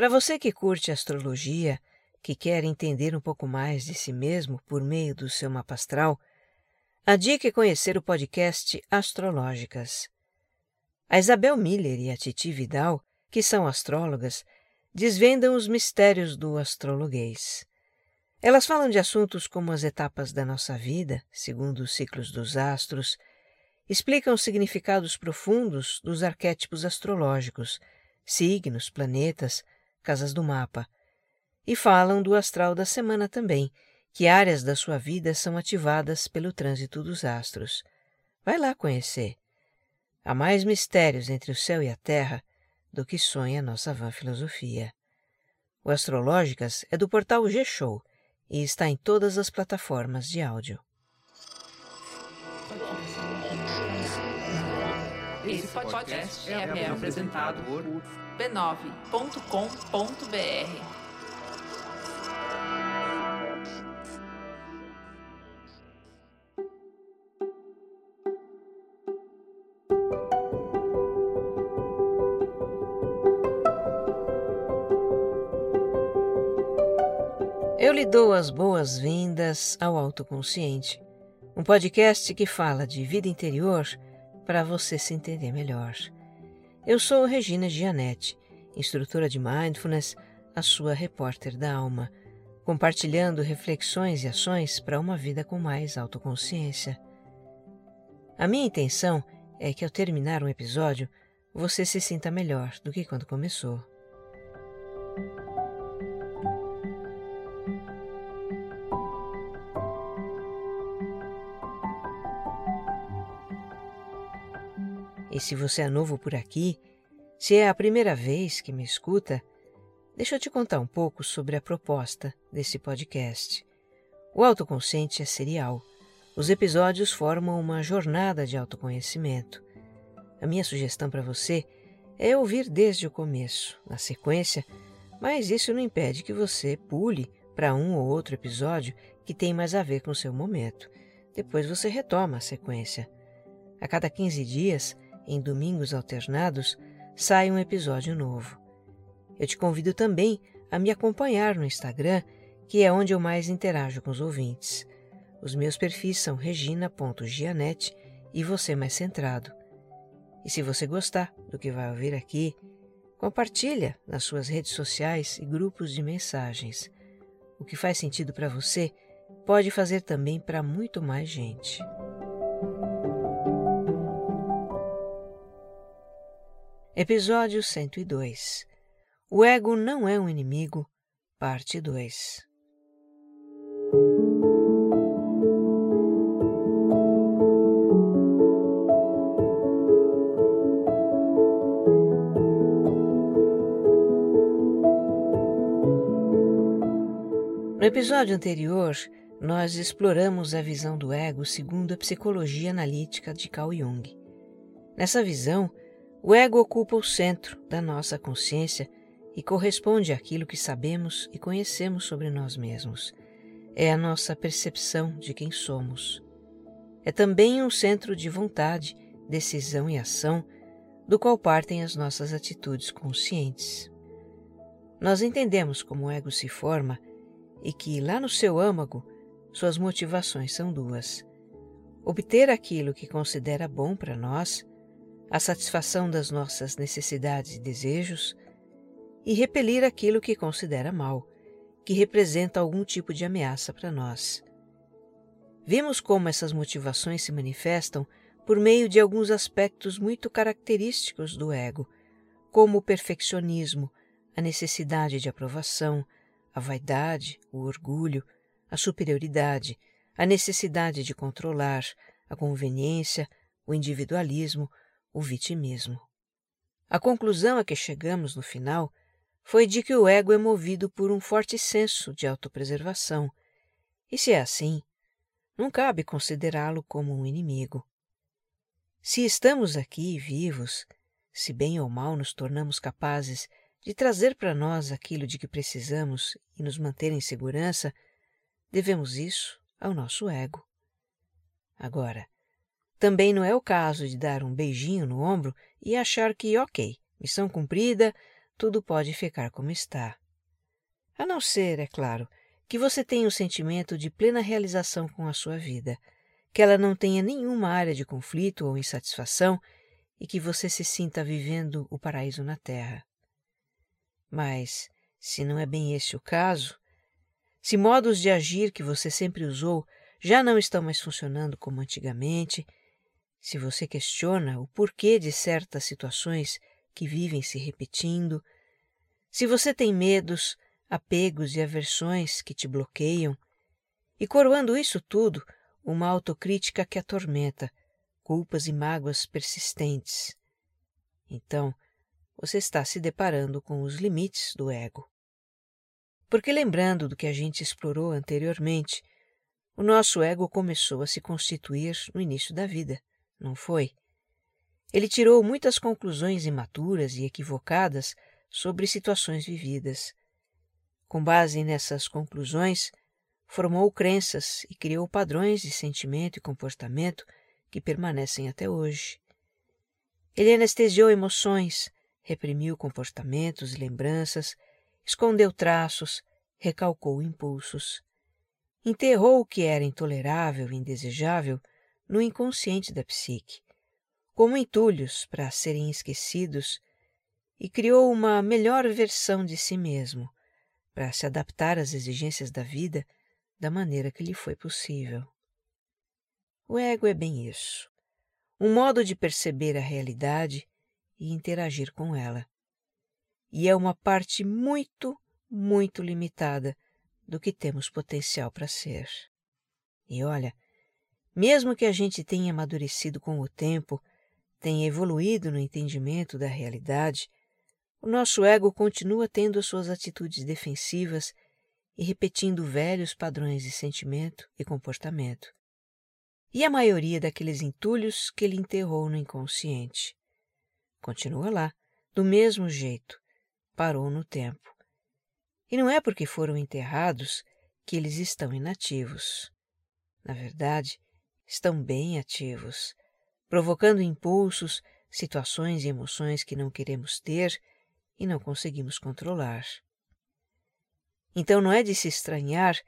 Para você que curte astrologia, que quer entender um pouco mais de si mesmo por meio do seu mapa astral, a dica é conhecer o podcast Astrológicas. A Isabel Miller e a Titi Vidal, que são astrólogas, desvendam os mistérios do astrologuês. Elas falam de assuntos como as etapas da nossa vida, segundo os ciclos dos astros, explicam significados profundos dos arquétipos astrológicos, signos, planetas, casas do mapa, e falam do astral da semana também, que áreas da sua vida são ativadas pelo trânsito dos astros. Vai lá conhecer. Há mais mistérios entre o céu e a terra do que sonha nossa vã filosofia. O Astrológicas é do portal G-Show e está em todas as plataformas de áudio. Esse podcast é apresentado por b9.com.br. Eu lhe dou as boas-vindas ao Autoconsciente, um podcast que fala de vida interior para você se entender melhor. Eu sou Regina Gianetti, instrutora de Mindfulness, a sua repórter da alma, compartilhando reflexões e ações para uma vida com mais autoconsciência. A minha intenção é que ao terminar um episódio, você se sinta melhor do que quando começou. E se você é novo por aqui, se é a primeira vez que me escuta, deixa eu te contar um pouco sobre a proposta desse podcast. O autoconsciente é serial. Os episódios formam uma jornada de autoconhecimento. A minha sugestão para você é ouvir desde o começo, na sequência, mas isso não impede que você pule para um ou outro episódio que tem mais a ver com o seu momento. Depois você retoma a sequência. A cada 15 dias, em domingos alternados, sai um episódio novo. Eu te convido também a me acompanhar no Instagram, que é onde eu mais interajo com os ouvintes. Os meus perfis são regina.gianete e você mais centrado. E se você gostar do que vai ouvir aqui, compartilha nas suas redes sociais e grupos de mensagens. O que faz sentido para você pode fazer também para muito mais gente. Episódio 102 O ego não é um inimigo, parte 2 No episódio anterior, nós exploramos a visão do ego segundo a psicologia analítica de Carl Jung. Nessa visão, o ego ocupa o centro da nossa consciência e corresponde àquilo que sabemos e conhecemos sobre nós mesmos. É a nossa percepção de quem somos. É também um centro de vontade, decisão e ação, do qual partem as nossas atitudes conscientes. Nós entendemos como o ego se forma e que, lá no seu âmago, suas motivações são duas: obter aquilo que considera bom para nós a satisfação das nossas necessidades e desejos e repelir aquilo que considera mal, que representa algum tipo de ameaça para nós. Vimos como essas motivações se manifestam por meio de alguns aspectos muito característicos do ego, como o perfeccionismo, a necessidade de aprovação, a vaidade, o orgulho, a superioridade, a necessidade de controlar, a conveniência, o individualismo, o vitimismo. A conclusão a que chegamos no final foi de que o ego é movido por um forte senso de autopreservação, e se é assim, não cabe considerá-lo como um inimigo. Se estamos aqui vivos, se bem ou mal nos tornamos capazes de trazer para nós aquilo de que precisamos e nos manter em segurança, devemos isso ao nosso ego. Agora, também não é o caso de dar um beijinho no ombro e achar que, ok, missão cumprida, tudo pode ficar como está. A não ser, é claro, que você tenha o sentimento de plena realização com a sua vida, que ela não tenha nenhuma área de conflito ou insatisfação e que você se sinta vivendo o paraíso na Terra. Mas, se não é bem esse o caso, se modos de agir que você sempre usou já não estão mais funcionando como antigamente, se você questiona o porquê de certas situações que vivem se repetindo, se você tem medos, apegos e aversões que te bloqueiam, e coroando isso tudo, uma autocrítica que atormenta, culpas e mágoas persistentes. Então, você está se deparando com os limites do ego. Porque lembrando do que a gente explorou anteriormente, o nosso ego começou a se constituir no início da vida, não foi? Ele tirou muitas conclusões imaturas e equivocadas sobre situações vividas. Com base nessas conclusões, formou crenças e criou padrões de sentimento e comportamento que permanecem até hoje. Ele anestesiou emoções, reprimiu comportamentos e lembranças, escondeu traços, recalcou impulsos. Enterrou o que era intolerável e indesejável no inconsciente da psique, como entulhos para serem esquecidos, e criou uma melhor versão de si mesmo, para se adaptar às exigências da vida da maneira que lhe foi possível. O ego é bem isso, um modo de perceber a realidade e interagir com ela. E é uma parte muito, muito limitada do que temos potencial para ser. E olha, mesmo que a gente tenha amadurecido com o tempo, tenha evoluído no entendimento da realidade, o nosso ego continua tendo as suas atitudes defensivas e repetindo velhos padrões de sentimento e comportamento. E a maioria daqueles entulhos que ele enterrou no inconsciente. Continua lá, do mesmo jeito, parou no tempo. E não é porque foram enterrados que eles estão inativos. Na verdade, estão bem ativos, provocando impulsos, situações e emoções que não queremos ter e não conseguimos controlar. Então não é de se estranhar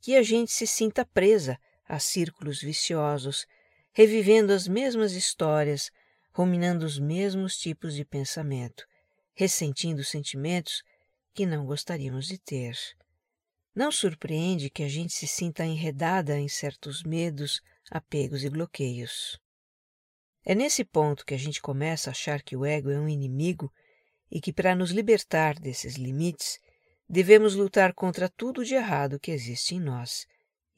que a gente se sinta presa a círculos viciosos, revivendo as mesmas histórias, ruminando os mesmos tipos de pensamento, ressentindo sentimentos que não gostaríamos de ter. Não surpreende que a gente se sinta enredada em certos medos, apegos e bloqueios. É nesse ponto que a gente começa a achar que o ego é um inimigo e que, para nos libertar desses limites, devemos lutar contra tudo de errado que existe em nós,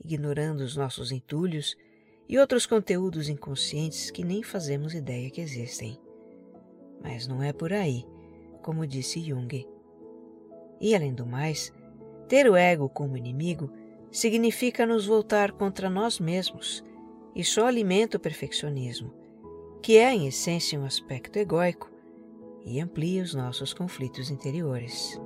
ignorando os nossos entulhos e outros conteúdos inconscientes que nem fazemos ideia que existem. Mas não é por aí, como disse Jung. E além do mais, ter o ego como inimigo significa nos voltar contra nós mesmos e só alimenta o perfeccionismo, que é em essência um aspecto egóico e amplia os nossos conflitos interiores.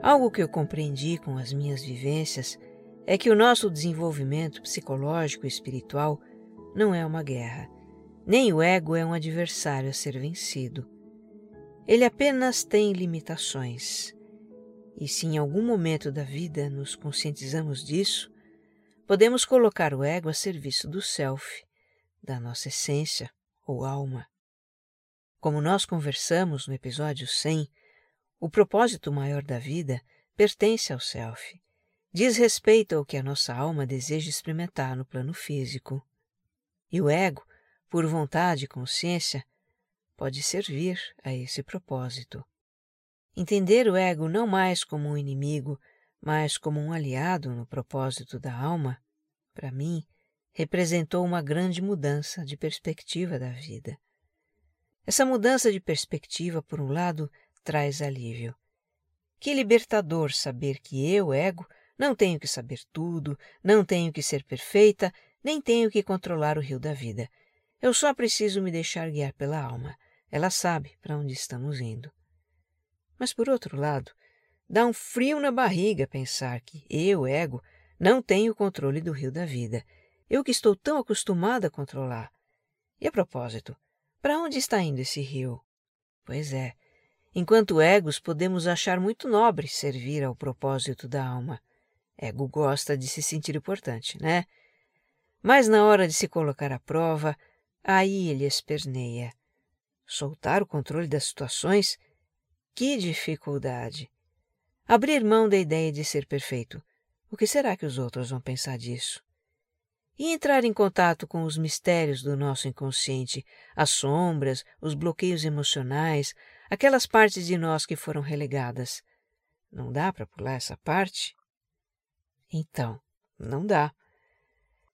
Algo que eu compreendi com as minhas vivências é que o nosso desenvolvimento psicológico e espiritual não é uma guerra, nem o ego é um adversário a ser vencido. Ele apenas tem limitações. E se em algum momento da vida nos conscientizamos disso, podemos colocar o ego a serviço do self, da nossa essência ou alma. Como nós conversamos no episódio 100, o propósito maior da vida pertence ao self. Diz respeito ao que a nossa alma deseja experimentar no plano físico. E o ego, por vontade e consciência, pode servir a esse propósito. Entender o ego não mais como um inimigo, mas como um aliado no propósito da alma, para mim, representou uma grande mudança de perspectiva da vida. Essa mudança de perspectiva, por um lado, traz alívio. Que libertador saber que eu, ego, não tenho que saber tudo, não tenho que ser perfeita, nem tenho que controlar o rio da vida. Eu só preciso me deixar guiar pela alma. Ela sabe para onde estamos indo. Mas, por outro lado, Dá um frio na barriga pensar que eu, ego, não tenho o controle do rio da vida. Eu que estou tão acostumada a controlar. E a propósito, para onde está indo esse rio? Pois é, enquanto egos podemos achar muito nobre servir ao propósito da alma. Ego gosta de se sentir importante, né? Mas na hora de se colocar à prova, aí ele esperneia. Soltar o controle das situações? Que dificuldade! Abrir mão da ideia de ser perfeito. O que será que os outros vão pensar disso? E entrar em contato com os mistérios do nosso inconsciente, as sombras, os bloqueios emocionais, aquelas partes de nós que foram relegadas. Não dá para pular essa parte? Então, não dá.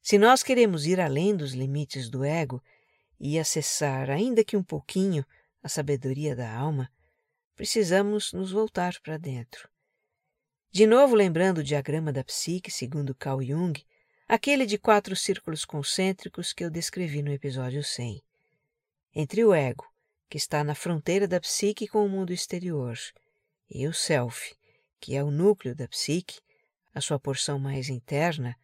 Se nós queremos ir além dos limites do ego e acessar, ainda que um pouquinho, a sabedoria da alma, precisamos nos voltar para dentro. De novo lembrando o diagrama da psique, segundo Carl Jung, aquele de quatro círculos concêntricos que eu descrevi no episódio 100. Entre o ego, que está na fronteira da psique com o mundo exterior, e o self, que é o núcleo da psique, a sua porção mais interna,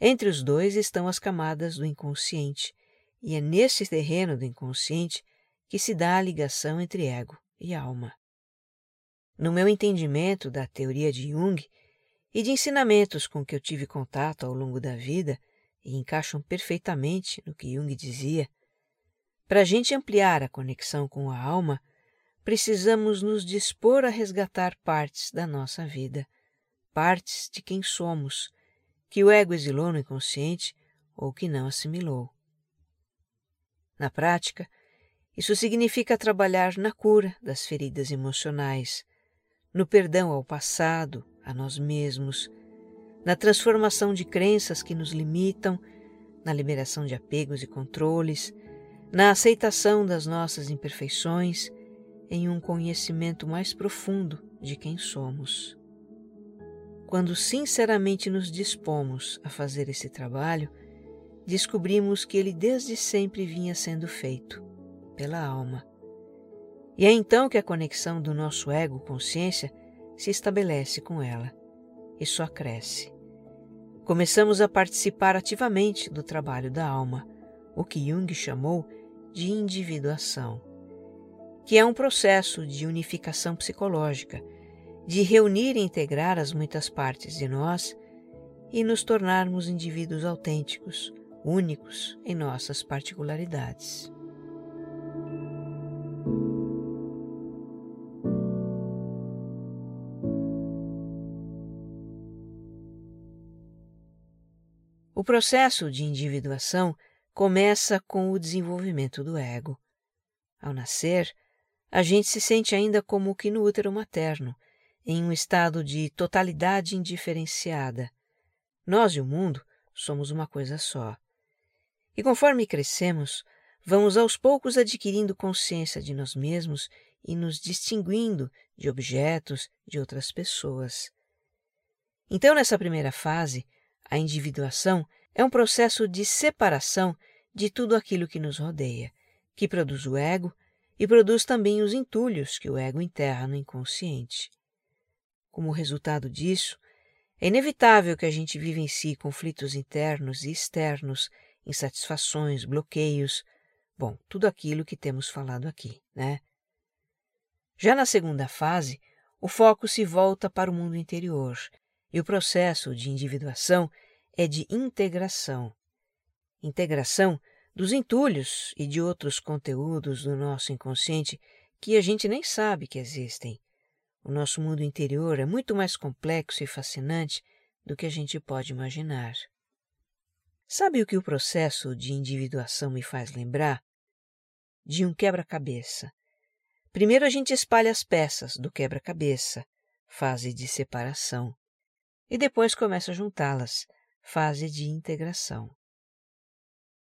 entre os dois estão as camadas do inconsciente, e é nesse terreno do inconsciente que se dá a ligação entre ego e alma. No meu entendimento da teoria de Jung e de ensinamentos com que eu tive contato ao longo da vida e encaixam perfeitamente no que Jung dizia, para a gente ampliar a conexão com a alma, precisamos nos dispor a resgatar partes da nossa vida, partes de quem somos, que o ego exilou no inconsciente ou que não assimilou. Na prática, isso significa trabalhar na cura das feridas emocionais, no perdão ao passado, a nós mesmos, na transformação de crenças que nos limitam, na liberação de apegos e controles, na aceitação das nossas imperfeições, em um conhecimento mais profundo de quem somos. Quando sinceramente nos dispomos a fazer esse trabalho, descobrimos que ele desde sempre vinha sendo feito pela alma e é então que a conexão do nosso ego-consciência se estabelece com ela e só cresce. Começamos a participar ativamente do trabalho da alma, o que Jung chamou de individuação, que é um processo de unificação psicológica, de reunir e integrar as muitas partes de nós e nos tornarmos indivíduos autênticos, únicos em nossas particularidades. O processo de individuação começa com o desenvolvimento do ego. Ao nascer, a gente se sente ainda como que no útero materno, em um estado de totalidade indiferenciada. Nós e o mundo somos uma coisa só. E conforme crescemos, vamos aos poucos adquirindo consciência de nós mesmos e nos distinguindo de objetos de outras pessoas. Então, nessa primeira fase, a individuação é um processo de separação de tudo aquilo que nos rodeia, que produz o ego e produz também os entulhos que o ego enterra no inconsciente. Como resultado disso, é inevitável que a gente vivencie conflitos internos e externos, insatisfações, bloqueios, bom, tudo aquilo que temos falado aqui, né? Já na segunda fase, o foco se volta para o mundo interior e o processo de individuação é de integração. Integração dos entulhos e de outros conteúdos do nosso inconsciente que a gente nem sabe que existem. O nosso mundo interior é muito mais complexo e fascinante do que a gente pode imaginar. Sabe o que o processo de individuação me faz lembrar? De um quebra-cabeça. Primeiro a gente espalha as peças do quebra-cabeça, fase de separação e depois começa a juntá-las, fase de integração.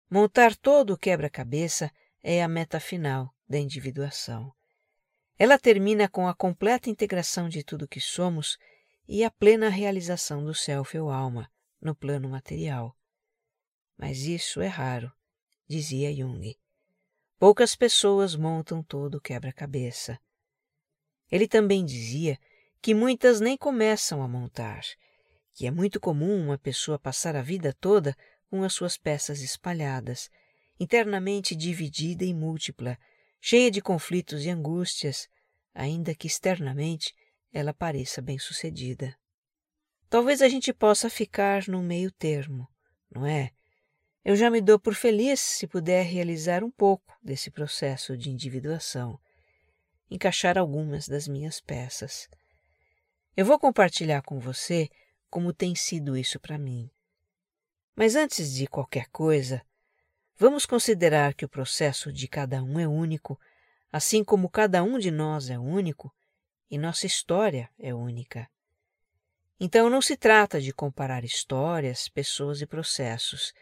Montar todo o quebra-cabeça é a meta final da individuação. Ela termina com a completa integração de tudo que somos e a plena realização do self ou alma no plano material. Mas isso é raro, dizia Jung. Poucas pessoas montam todo o quebra-cabeça. Ele também dizia que muitas nem começam a montar, que é muito comum uma pessoa passar a vida toda com as suas peças espalhadas, internamente dividida e múltipla, cheia de conflitos e angústias, ainda que externamente ela pareça bem-sucedida. Talvez a gente possa ficar no meio termo, não é? Eu já me dou por feliz se puder realizar um pouco desse processo de individuação, encaixar algumas das minhas peças. Eu vou compartilhar com você como tem sido isso para mim. Mas antes de qualquer coisa, vamos considerar que o processo de cada um é único, assim como cada um de nós é único e nossa história é única. Então não se trata de comparar histórias, pessoas e processos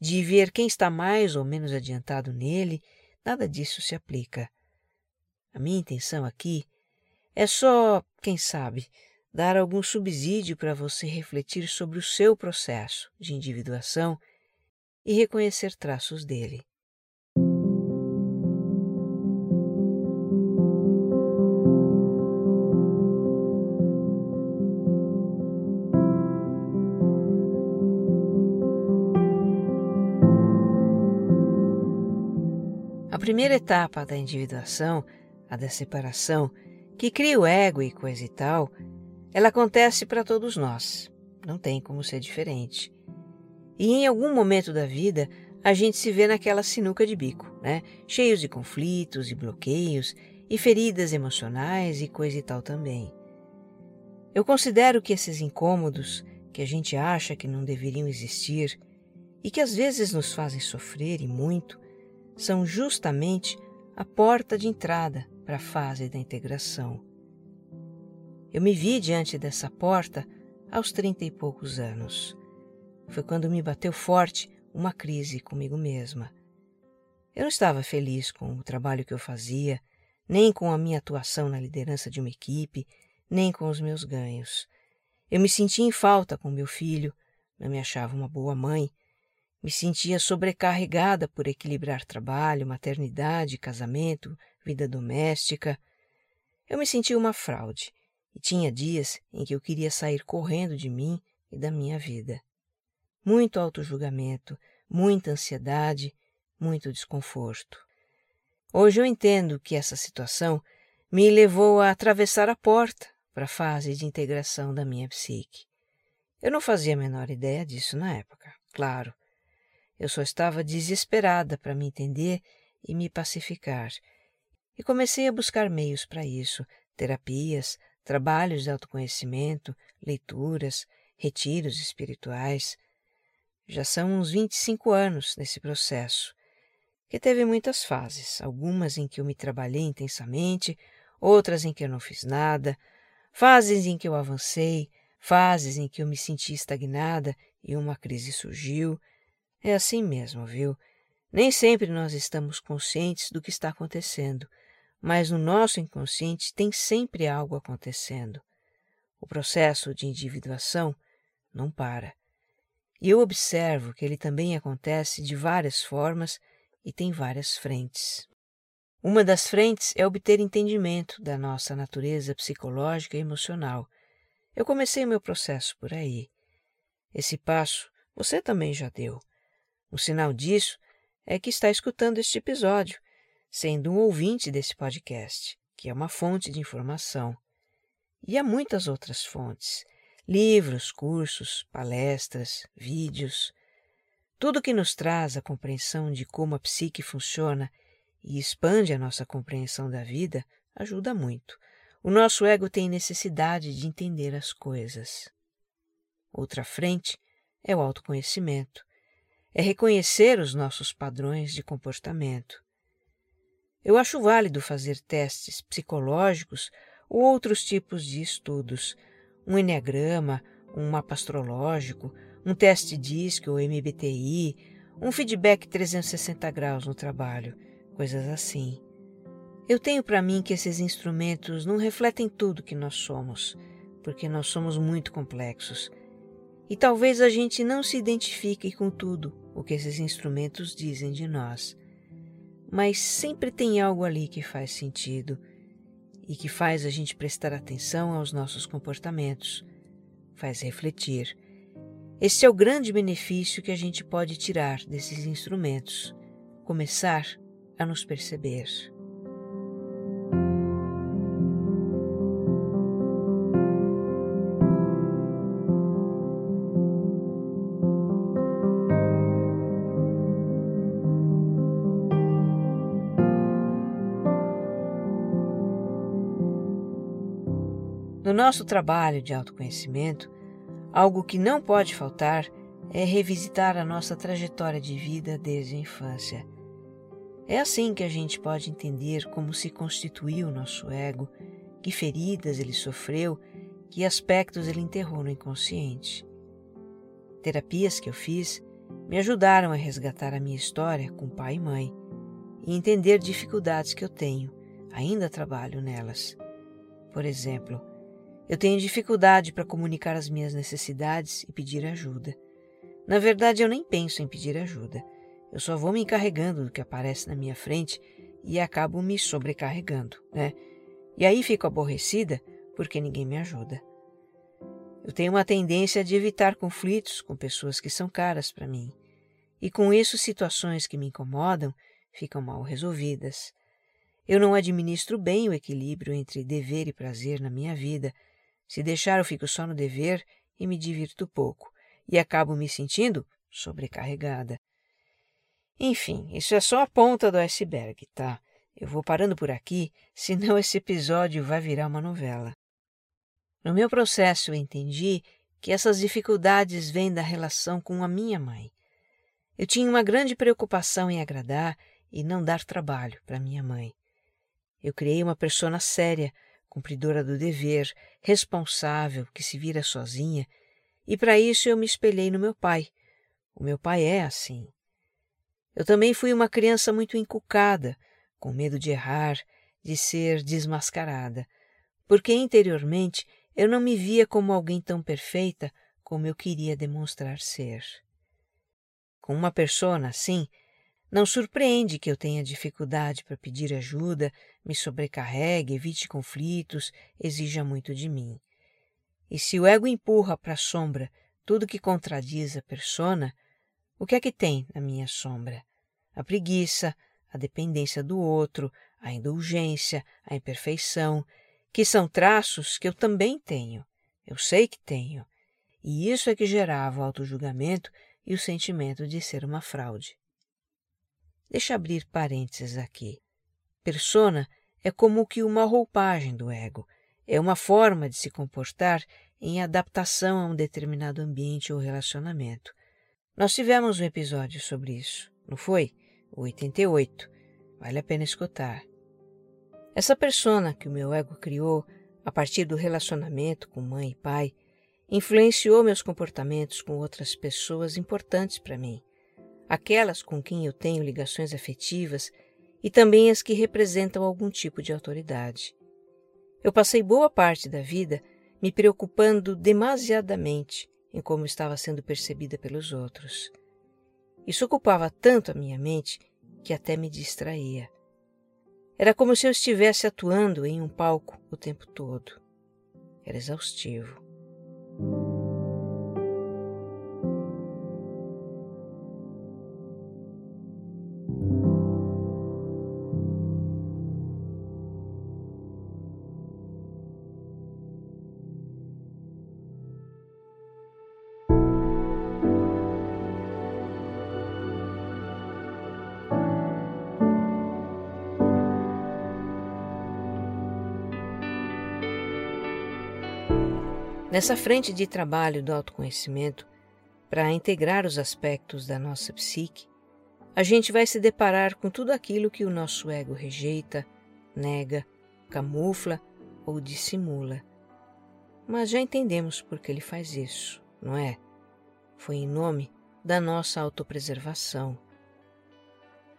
de ver quem está mais ou menos adiantado nele, nada disso se aplica. A minha intenção aqui é só, quem sabe, dar algum subsídio para você refletir sobre o seu processo de individuação e reconhecer traços dele. primeira etapa da individuação, a da separação, que cria o ego e coisa e tal, ela acontece para todos nós. Não tem como ser diferente. E em algum momento da vida, a gente se vê naquela sinuca de bico, né? Cheios de conflitos e bloqueios e feridas emocionais e coisa e tal também. Eu considero que esses incômodos, que a gente acha que não deveriam existir e que às vezes nos fazem sofrer e muito, são justamente a porta de entrada para a fase da integração. Eu me vi diante dessa porta aos trinta e poucos anos. Foi quando me bateu forte uma crise comigo mesma. Eu não estava feliz com o trabalho que eu fazia, nem com a minha atuação na liderança de uma equipe, nem com os meus ganhos. Eu me sentia em falta com meu filho, não me achava uma boa mãe me sentia sobrecarregada por equilibrar trabalho, maternidade, casamento, vida doméstica. Eu me sentia uma fraude e tinha dias em que eu queria sair correndo de mim e da minha vida. Muito autojulgamento, muita ansiedade, muito desconforto. Hoje eu entendo que essa situação me levou a atravessar a porta para a fase de integração da minha psique. Eu não fazia a menor ideia disso na época, claro. Eu só estava desesperada para me entender e me pacificar. E comecei a buscar meios para isso: terapias, trabalhos de autoconhecimento, leituras, retiros espirituais. Já são uns 25 anos nesse processo, que teve muitas fases, algumas em que eu me trabalhei intensamente, outras em que eu não fiz nada, fases em que eu avancei, fases em que eu me senti estagnada e uma crise surgiu, é assim mesmo, viu? Nem sempre nós estamos conscientes do que está acontecendo, mas no nosso inconsciente tem sempre algo acontecendo. O processo de individuação não para. E eu observo que ele também acontece de várias formas e tem várias frentes. Uma das frentes é obter entendimento da nossa natureza psicológica e emocional. Eu comecei o meu processo por aí. Esse passo você também já deu. O sinal disso é que está escutando este episódio, sendo um ouvinte desse podcast, que é uma fonte de informação. E há muitas outras fontes: livros, cursos, palestras, vídeos. Tudo que nos traz a compreensão de como a psique funciona e expande a nossa compreensão da vida ajuda muito. O nosso ego tem necessidade de entender as coisas. Outra frente é o autoconhecimento é reconhecer os nossos padrões de comportamento. Eu acho válido fazer testes psicológicos ou outros tipos de estudos, um enneagrama, um mapa astrológico, um teste DISC ou MBTI, um feedback 360 graus no trabalho, coisas assim. Eu tenho para mim que esses instrumentos não refletem tudo que nós somos, porque nós somos muito complexos. E talvez a gente não se identifique com tudo o que esses instrumentos dizem de nós. Mas sempre tem algo ali que faz sentido. E que faz a gente prestar atenção aos nossos comportamentos, faz refletir. Esse é o grande benefício que a gente pode tirar desses instrumentos: começar a nos perceber. Nosso trabalho de autoconhecimento, algo que não pode faltar é revisitar a nossa trajetória de vida desde a infância. É assim que a gente pode entender como se constituiu o nosso ego, que feridas ele sofreu, que aspectos ele enterrou no inconsciente. Terapias que eu fiz me ajudaram a resgatar a minha história com pai e mãe e entender dificuldades que eu tenho, ainda trabalho nelas. Por exemplo, eu tenho dificuldade para comunicar as minhas necessidades e pedir ajuda. Na verdade, eu nem penso em pedir ajuda. Eu só vou me encarregando do que aparece na minha frente e acabo me sobrecarregando, né? E aí fico aborrecida porque ninguém me ajuda. Eu tenho uma tendência de evitar conflitos com pessoas que são caras para mim. E com isso, situações que me incomodam ficam mal resolvidas. Eu não administro bem o equilíbrio entre dever e prazer na minha vida se deixar, eu fico só no dever e me divirto pouco, e acabo me sentindo sobrecarregada. Enfim, isso é só a ponta do iceberg, tá? Eu vou parando por aqui, senão esse episódio vai virar uma novela. No meu processo, eu entendi que essas dificuldades vêm da relação com a minha mãe. Eu tinha uma grande preocupação em agradar e não dar trabalho para minha mãe. Eu criei uma persona séria, cumpridora do dever, responsável, que se vira sozinha, e para isso eu me espelhei no meu pai. O meu pai é assim. Eu também fui uma criança muito encucada, com medo de errar, de ser desmascarada, porque interiormente eu não me via como alguém tão perfeita como eu queria demonstrar ser. Com uma persona assim, não surpreende que eu tenha dificuldade para pedir ajuda, me sobrecarregue, evite conflitos, exija muito de mim. E se o ego empurra para a sombra tudo que contradiz a persona, o que é que tem na minha sombra? A preguiça, a dependência do outro, a indulgência, a imperfeição, que são traços que eu também tenho. Eu sei que tenho. E isso é que gerava o autojulgamento e o sentimento de ser uma fraude. Deixa abrir parênteses aqui. Persona é como que uma roupagem do ego, é uma forma de se comportar em adaptação a um determinado ambiente ou relacionamento. Nós tivemos um episódio sobre isso, não foi? O 88. Vale a pena escutar. Essa persona que o meu ego criou a partir do relacionamento com mãe e pai influenciou meus comportamentos com outras pessoas importantes para mim aquelas com quem eu tenho ligações afetivas e também as que representam algum tipo de autoridade. Eu passei boa parte da vida me preocupando demasiadamente em como estava sendo percebida pelos outros. Isso ocupava tanto a minha mente que até me distraía. Era como se eu estivesse atuando em um palco o tempo todo. Era exaustivo. Nessa frente de trabalho do autoconhecimento, para integrar os aspectos da nossa psique, a gente vai se deparar com tudo aquilo que o nosso ego rejeita, nega, camufla ou dissimula. Mas já entendemos por que ele faz isso, não é? Foi em nome da nossa autopreservação.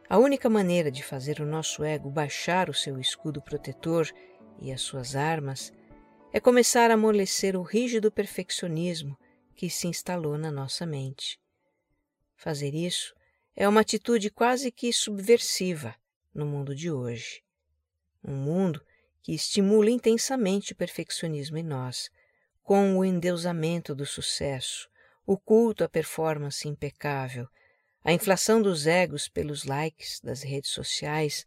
A única maneira de fazer o nosso ego baixar o seu escudo protetor e as suas armas é começar a amolecer o rígido perfeccionismo que se instalou na nossa mente. Fazer isso é uma atitude quase que subversiva no mundo de hoje. Um mundo que estimula intensamente o perfeccionismo em nós, com o endeusamento do sucesso, o culto à performance impecável, a inflação dos egos pelos likes das redes sociais,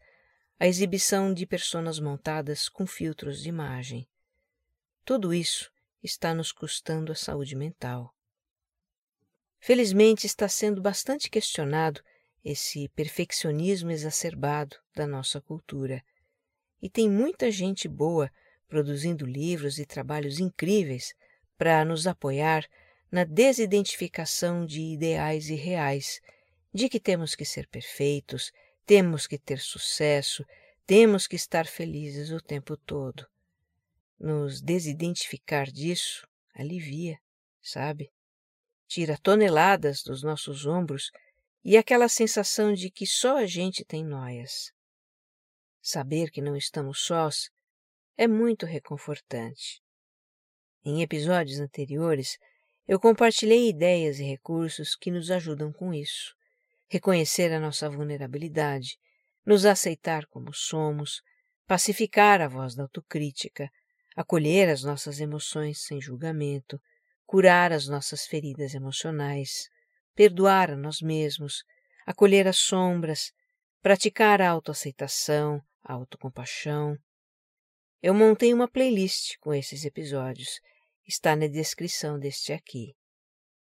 a exibição de personas montadas com filtros de imagem. Tudo isso está nos custando a saúde mental. Felizmente está sendo bastante questionado esse perfeccionismo exacerbado da nossa cultura. E tem muita gente boa produzindo livros e trabalhos incríveis para nos apoiar na desidentificação de ideais irreais, de que temos que ser perfeitos, temos que ter sucesso, temos que estar felizes o tempo todo. Nos desidentificar disso alivia, sabe? Tira toneladas dos nossos ombros e aquela sensação de que só a gente tem noias. Saber que não estamos sós é muito reconfortante. Em episódios anteriores, eu compartilhei ideias e recursos que nos ajudam com isso. Reconhecer a nossa vulnerabilidade, nos aceitar como somos, pacificar a voz da autocrítica, acolher as nossas emoções sem julgamento, curar as nossas feridas emocionais, perdoar a nós mesmos, acolher as sombras, praticar a autoaceitação, a autocompaixão. Eu montei uma playlist com esses episódios. Está na descrição deste aqui.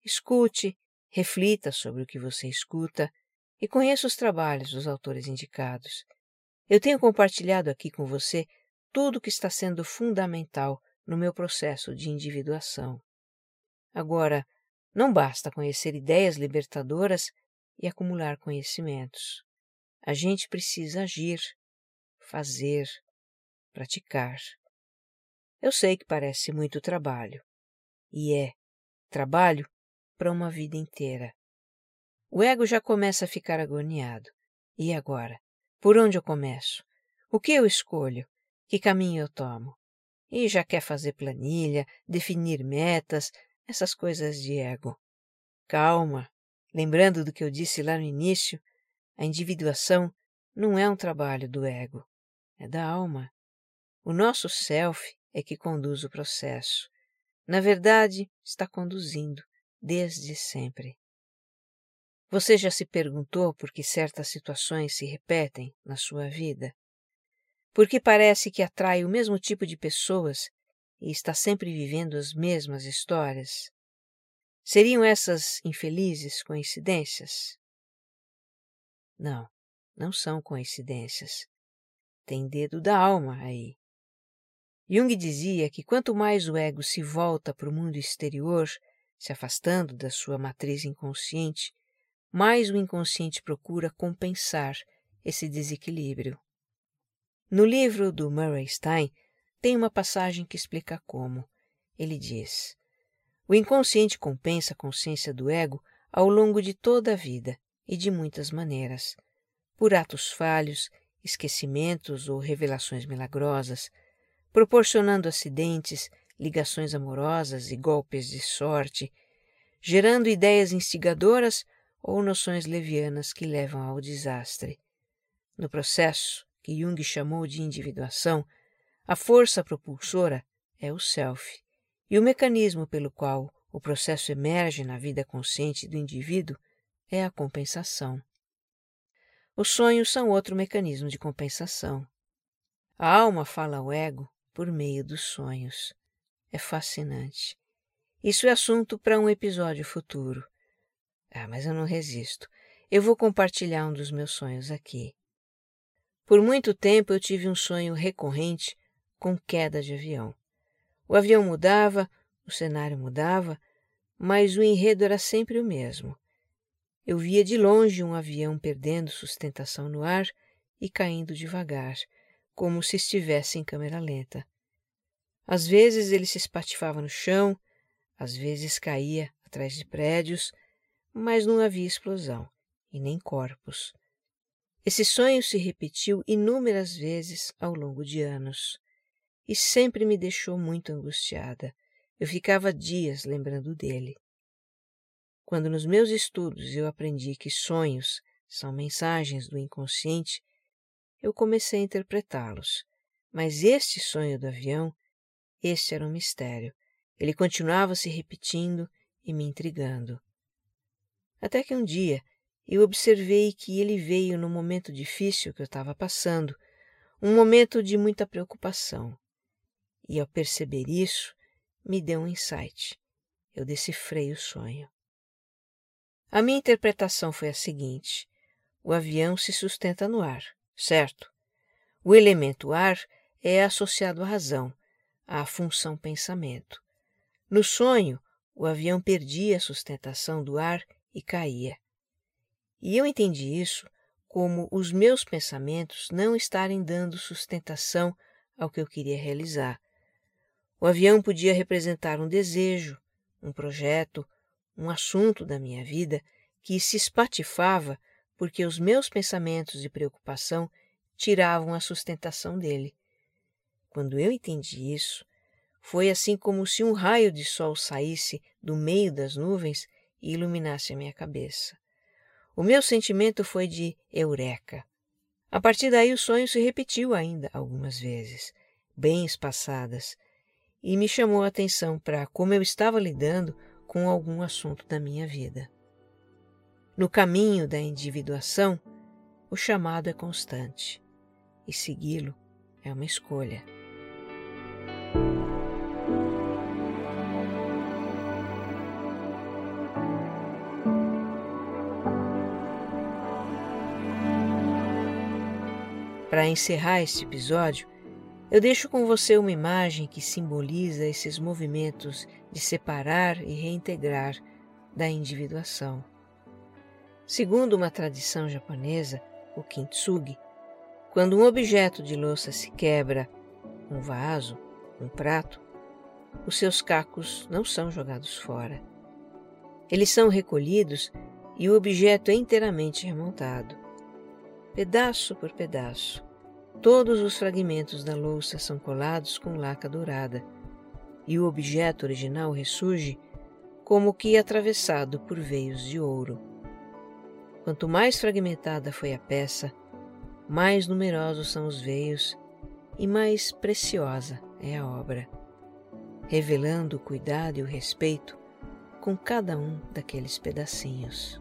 Escute, reflita sobre o que você escuta e conheça os trabalhos dos autores indicados. Eu tenho compartilhado aqui com você tudo que está sendo fundamental no meu processo de individuação. Agora, não basta conhecer ideias libertadoras e acumular conhecimentos. A gente precisa agir, fazer, praticar. Eu sei que parece muito trabalho. E é trabalho para uma vida inteira. O ego já começa a ficar agoniado. E agora? Por onde eu começo? O que eu escolho? Que caminho eu tomo? E já quer fazer planilha, definir metas, essas coisas de ego. Calma. Lembrando do que eu disse lá no início, a individuação não é um trabalho do ego, é da alma. O nosso self é que conduz o processo. Na verdade, está conduzindo desde sempre. Você já se perguntou por que certas situações se repetem na sua vida? Por que parece que atrai o mesmo tipo de pessoas e está sempre vivendo as mesmas histórias? Seriam essas infelizes coincidências? Não, não são coincidências. Tem dedo da alma aí. Jung dizia que quanto mais o ego se volta para o mundo exterior, se afastando da sua matriz inconsciente, mais o inconsciente procura compensar esse desequilíbrio. No livro do Murray Stein, tem uma passagem que explica como. Ele diz: O inconsciente compensa a consciência do ego ao longo de toda a vida e de muitas maneiras. Por atos falhos, esquecimentos ou revelações milagrosas, proporcionando acidentes, ligações amorosas e golpes de sorte, gerando ideias instigadoras ou noções levianas que levam ao desastre. No processo, que Jung chamou de individuação, a força propulsora é o self, e o mecanismo pelo qual o processo emerge na vida consciente do indivíduo é a compensação. Os sonhos são outro mecanismo de compensação. A alma fala ao ego por meio dos sonhos. É fascinante. Isso é assunto para um episódio futuro. Ah, mas eu não resisto. Eu vou compartilhar um dos meus sonhos aqui. Por muito tempo eu tive um sonho recorrente com queda de avião. O avião mudava, o cenário mudava, mas o enredo era sempre o mesmo. Eu via de longe um avião perdendo sustentação no ar e caindo devagar, como se estivesse em câmera lenta. Às vezes ele se espatifava no chão, às vezes caía atrás de prédios, mas não havia explosão e nem corpos. Esse sonho se repetiu inúmeras vezes ao longo de anos e sempre me deixou muito angustiada. Eu ficava dias lembrando dele. Quando nos meus estudos eu aprendi que sonhos são mensagens do inconsciente, eu comecei a interpretá-los, Mas este sonho do avião, este era um mistério. Ele continuava se repetindo e me intrigando. Até que um dia eu observei que ele veio no momento difícil que eu estava passando, um momento de muita preocupação. E ao perceber isso, me deu um insight. Eu decifrei o sonho. A minha interpretação foi a seguinte: o avião se sustenta no ar, certo? O elemento ar é associado à razão, à função pensamento. No sonho, o avião perdia a sustentação do ar e caía. E eu entendi isso como os meus pensamentos não estarem dando sustentação ao que eu queria realizar. O avião podia representar um desejo, um projeto, um assunto da minha vida que se espatifava porque os meus pensamentos de preocupação tiravam a sustentação dele. Quando eu entendi isso, foi assim como se um raio de sol saísse do meio das nuvens e iluminasse a minha cabeça. O meu sentimento foi de eureka. A partir daí o sonho se repetiu ainda algumas vezes, bem espaçadas, e me chamou a atenção para como eu estava lidando com algum assunto da minha vida. No caminho da individuação, o chamado é constante e segui-lo é uma escolha. Para encerrar este episódio, eu deixo com você uma imagem que simboliza esses movimentos de separar e reintegrar da individuação. Segundo uma tradição japonesa, o kintsugi, quando um objeto de louça se quebra, um vaso, um prato, os seus cacos não são jogados fora. Eles são recolhidos e o objeto é inteiramente remontado, pedaço por pedaço Todos os fragmentos da louça são colados com laca dourada, e o objeto original ressurge como que atravessado por veios de ouro. Quanto mais fragmentada foi a peça, mais numerosos são os veios e mais preciosa é a obra, revelando o cuidado e o respeito com cada um daqueles pedacinhos.